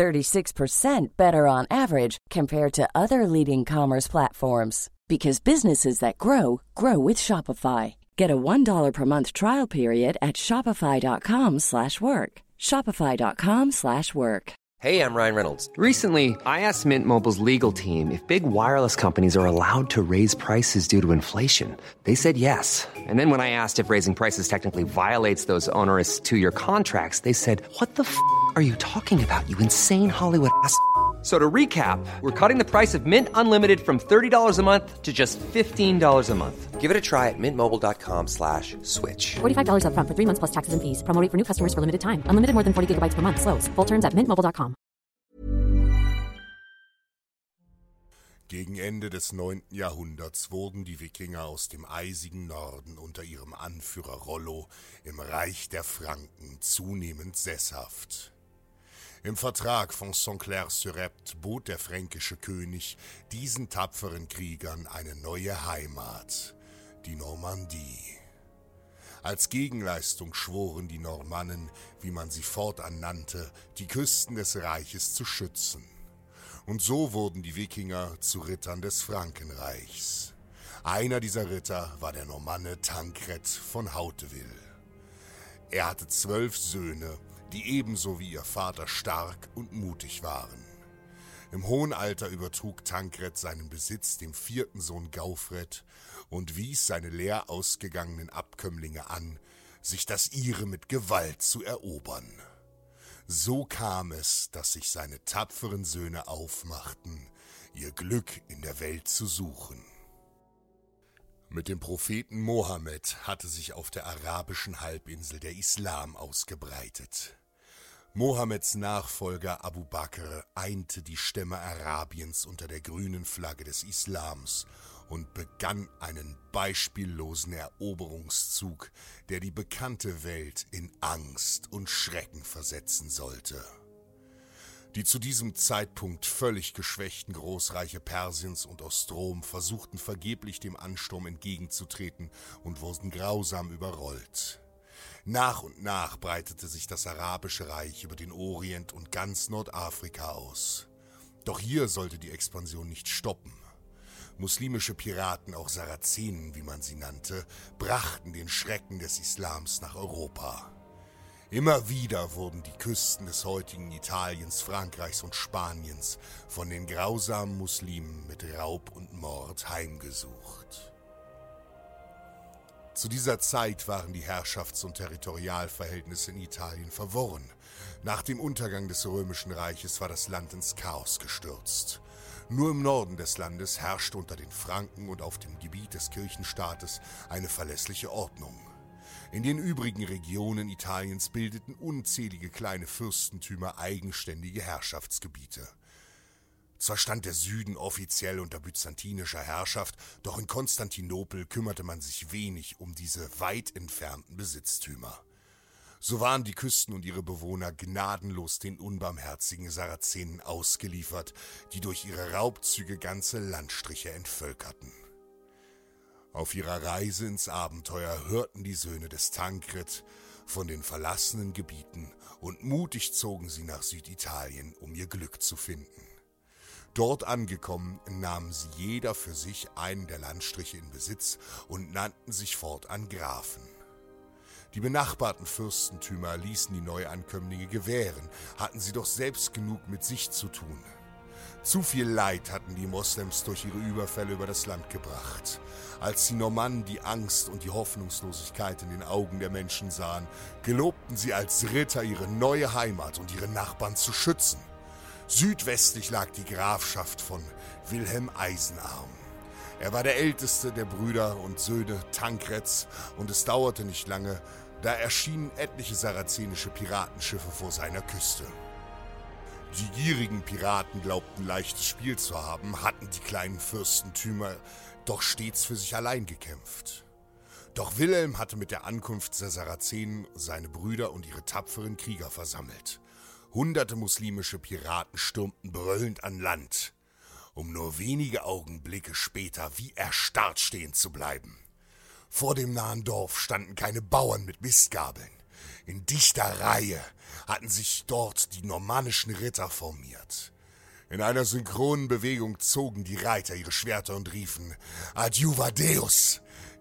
36% better on average compared to other leading commerce platforms because businesses that grow grow with Shopify. Get a $1 per month trial period at shopify.com/work. shopify.com/work. Hey, I'm Ryan Reynolds. Recently, I asked Mint Mobile's legal team if big wireless companies are allowed to raise prices due to inflation. They said yes. And then when I asked if raising prices technically violates those onerous 2-year contracts, they said, "What the f*** are you talking about? You insane Hollywood ass." So to recap, we're cutting the price of Mint Unlimited from $30 a month to just $15 a month. Give it a try at mintmobile.com slash switch. $45 up front for three months plus taxes and fees. Promo rate for new customers for limited time. Unlimited more than 40 gigabytes per month. Slows. Full terms at mintmobile.com. Gegen Ende des 9. Jahrhunderts wurden die Wikinger aus dem eisigen Norden unter ihrem Anführer Rollo im Reich der Franken zunehmend sesshaft. Im Vertrag von Saint-Clair-sur-Epte bot der fränkische König diesen tapferen Kriegern eine neue Heimat, die Normandie. Als Gegenleistung schworen die Normannen, wie man sie fortan nannte, die Küsten des Reiches zu schützen. Und so wurden die Wikinger zu Rittern des Frankenreichs. Einer dieser Ritter war der Normanne Tankred von Hauteville. Er hatte zwölf Söhne die ebenso wie ihr Vater stark und mutig waren. Im hohen Alter übertrug Tankred seinen Besitz dem vierten Sohn Gaufred und wies seine leer ausgegangenen Abkömmlinge an, sich das ihre mit Gewalt zu erobern. So kam es, dass sich seine tapferen Söhne aufmachten, ihr Glück in der Welt zu suchen. Mit dem Propheten Mohammed hatte sich auf der arabischen Halbinsel der Islam ausgebreitet. Mohammeds Nachfolger Abu Bakr einte die Stämme Arabiens unter der grünen Flagge des Islams und begann einen beispiellosen Eroberungszug, der die bekannte Welt in Angst und Schrecken versetzen sollte. Die zu diesem Zeitpunkt völlig geschwächten Großreiche Persiens und Ostrom versuchten vergeblich dem Ansturm entgegenzutreten und wurden grausam überrollt. Nach und nach breitete sich das arabische Reich über den Orient und ganz Nordafrika aus. Doch hier sollte die Expansion nicht stoppen. Muslimische Piraten, auch Sarazenen, wie man sie nannte, brachten den Schrecken des Islams nach Europa. Immer wieder wurden die Küsten des heutigen Italiens, Frankreichs und Spaniens von den grausamen Muslimen mit Raub und Mord heimgesucht. Zu dieser Zeit waren die Herrschafts- und Territorialverhältnisse in Italien verworren. Nach dem Untergang des Römischen Reiches war das Land ins Chaos gestürzt. Nur im Norden des Landes herrschte unter den Franken und auf dem Gebiet des Kirchenstaates eine verlässliche Ordnung. In den übrigen Regionen Italiens bildeten unzählige kleine Fürstentümer eigenständige Herrschaftsgebiete. Zwar stand der Süden offiziell unter byzantinischer Herrschaft, doch in Konstantinopel kümmerte man sich wenig um diese weit entfernten Besitztümer. So waren die Küsten und ihre Bewohner gnadenlos den unbarmherzigen Sarazenen ausgeliefert, die durch ihre Raubzüge ganze Landstriche entvölkerten. Auf ihrer Reise ins Abenteuer hörten die Söhne des Tankred von den verlassenen Gebieten und mutig zogen sie nach Süditalien, um ihr Glück zu finden. Dort angekommen, nahmen sie jeder für sich einen der Landstriche in Besitz und nannten sich fortan Grafen. Die benachbarten Fürstentümer ließen die Neuankömmlinge gewähren, hatten sie doch selbst genug mit sich zu tun. Zu viel Leid hatten die Moslems durch ihre Überfälle über das Land gebracht. Als die Normannen die Angst und die Hoffnungslosigkeit in den Augen der Menschen sahen, gelobten sie als Ritter ihre neue Heimat und ihre Nachbarn zu schützen. Südwestlich lag die Grafschaft von Wilhelm Eisenarm. Er war der älteste der Brüder und Söhne Tankreds und es dauerte nicht lange, da erschienen etliche sarazenische Piratenschiffe vor seiner Küste. Die gierigen Piraten glaubten leichtes Spiel zu haben, hatten die kleinen Fürstentümer doch stets für sich allein gekämpft. Doch Wilhelm hatte mit der Ankunft der Sarazenen seine Brüder und ihre tapferen Krieger versammelt. Hunderte muslimische Piraten stürmten brüllend an Land, um nur wenige Augenblicke später wie erstarrt stehen zu bleiben. Vor dem nahen Dorf standen keine Bauern mit Mistgabeln. In dichter Reihe hatten sich dort die normannischen Ritter formiert. In einer synchronen Bewegung zogen die Reiter ihre Schwerter und riefen Adjuva Deus!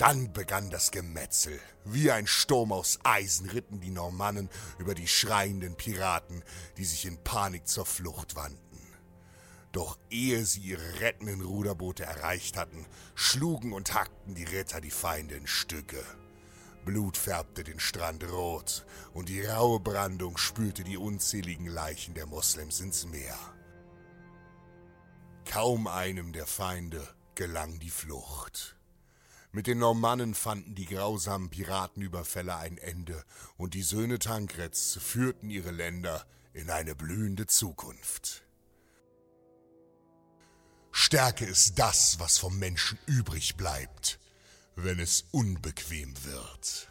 Dann begann das Gemetzel. Wie ein Sturm aus Eisen ritten die Normannen über die schreienden Piraten, die sich in Panik zur Flucht wandten. Doch ehe sie ihre rettenden Ruderboote erreicht hatten, schlugen und hackten die Ritter die Feinde in Stücke. Blut färbte den Strand rot und die raue Brandung spülte die unzähligen Leichen der Moslems ins Meer. Kaum einem der Feinde gelang die Flucht. Mit den Normannen fanden die grausamen Piratenüberfälle ein Ende und die Söhne Tankreds führten ihre Länder in eine blühende Zukunft. Stärke ist das, was vom Menschen übrig bleibt, wenn es unbequem wird.